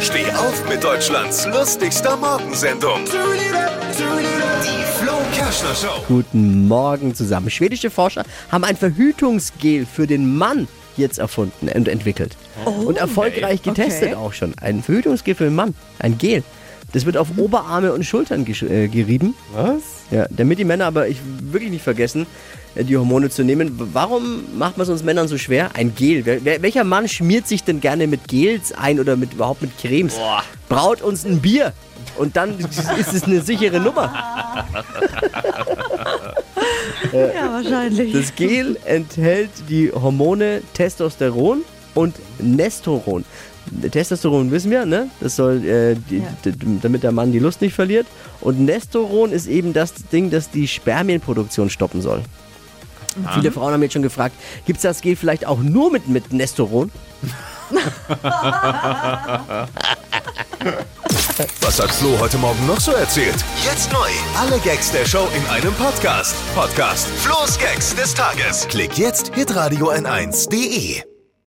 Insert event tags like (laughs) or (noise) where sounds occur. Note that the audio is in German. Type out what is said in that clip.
Steh auf mit Deutschlands lustigster Morgensendung. Die Flo Kerschner Show. Guten Morgen zusammen. Schwedische Forscher haben ein Verhütungsgel für den Mann jetzt erfunden und entwickelt. und erfolgreich getestet okay. auch schon. Ein Verhütungsgel für den Mann. Ein Gel. Das wird auf Oberarme und Schultern äh, gerieben. Was? Ja, damit die Männer aber ich wirklich nicht vergessen, äh, die Hormone zu nehmen. Warum macht man es uns Männern so schwer? Ein Gel. Wer, wer, welcher Mann schmiert sich denn gerne mit Gels ein oder mit überhaupt mit Cremes? Braut uns ein Bier. Und dann (laughs) ist es eine sichere Nummer. (laughs) Ja, wahrscheinlich. Das Gel enthält die Hormone Testosteron und Nestoron. Testosteron wissen wir, ne? Das soll, äh, die, Ja. damit der Mann die Lust nicht verliert. Und Nestoron ist eben das Ding, das die Spermienproduktion stoppen soll. Viele Frauen haben jetzt schon gefragt, gibt es das Gel vielleicht auch nur mit, mit Nestoron? (laughs) Was hat Flo heute Morgen noch so erzählt? Jetzt neu. Alle Gags der Show in einem Podcast. Podcast Flo's Gags des Tages. Klick jetzt, hitradio n1.de.